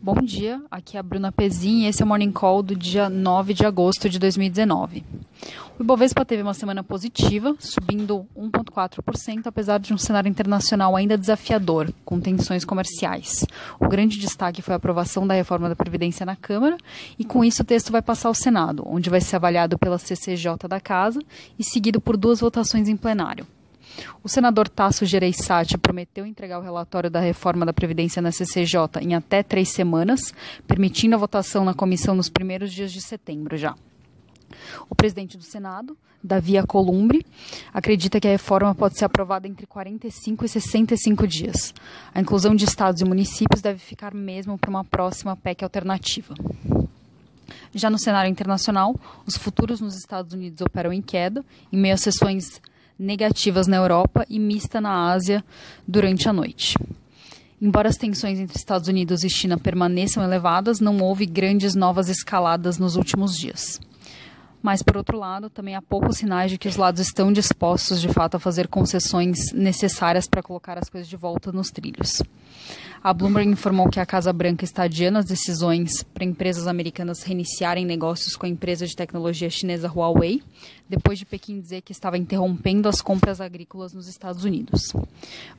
Bom dia, aqui é a Bruna Pezin e esse é o Morning Call do dia 9 de agosto de 2019. O Ibovespa teve uma semana positiva, subindo 1,4%, apesar de um cenário internacional ainda desafiador, com tensões comerciais. O grande destaque foi a aprovação da reforma da Previdência na Câmara, e com isso o texto vai passar ao Senado, onde vai ser avaliado pela CCJ da Casa e seguido por duas votações em plenário. O senador Tasso Gereissati prometeu entregar o relatório da reforma da Previdência na CCJ em até três semanas, permitindo a votação na comissão nos primeiros dias de setembro já. O presidente do Senado, Davi Alcolumbre, acredita que a reforma pode ser aprovada entre 45 e 65 dias. A inclusão de estados e municípios deve ficar mesmo para uma próxima PEC alternativa. Já no cenário internacional, os futuros nos Estados Unidos operam em queda, em meio a sessões negativas na Europa e mista na Ásia durante a noite. Embora as tensões entre Estados Unidos e China permaneçam elevadas, não houve grandes novas escaladas nos últimos dias. Mas, por outro lado, também há poucos sinais de que os lados estão dispostos, de fato, a fazer concessões necessárias para colocar as coisas de volta nos trilhos. A Bloomberg informou que a Casa Branca está adiando as decisões para empresas americanas reiniciarem negócios com a empresa de tecnologia chinesa Huawei, depois de Pequim dizer que estava interrompendo as compras agrícolas nos Estados Unidos.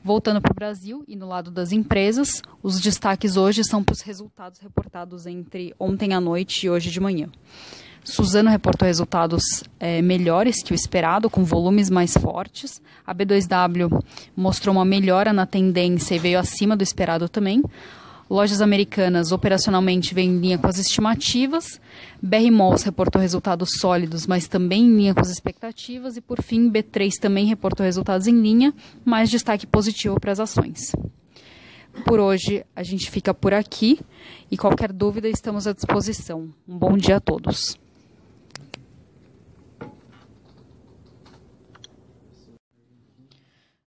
Voltando para o Brasil e no lado das empresas, os destaques hoje são para os resultados reportados entre ontem à noite e hoje de manhã. Suzano reportou resultados é, melhores que o esperado, com volumes mais fortes. A B2W mostrou uma melhora na tendência e veio acima do esperado também. Lojas americanas operacionalmente vêm em linha com as estimativas. BR Malls reportou resultados sólidos, mas também em linha com as expectativas. E por fim, B3 também reportou resultados em linha, mas destaque positivo para as ações. Por hoje a gente fica por aqui e qualquer dúvida estamos à disposição. Um bom dia a todos.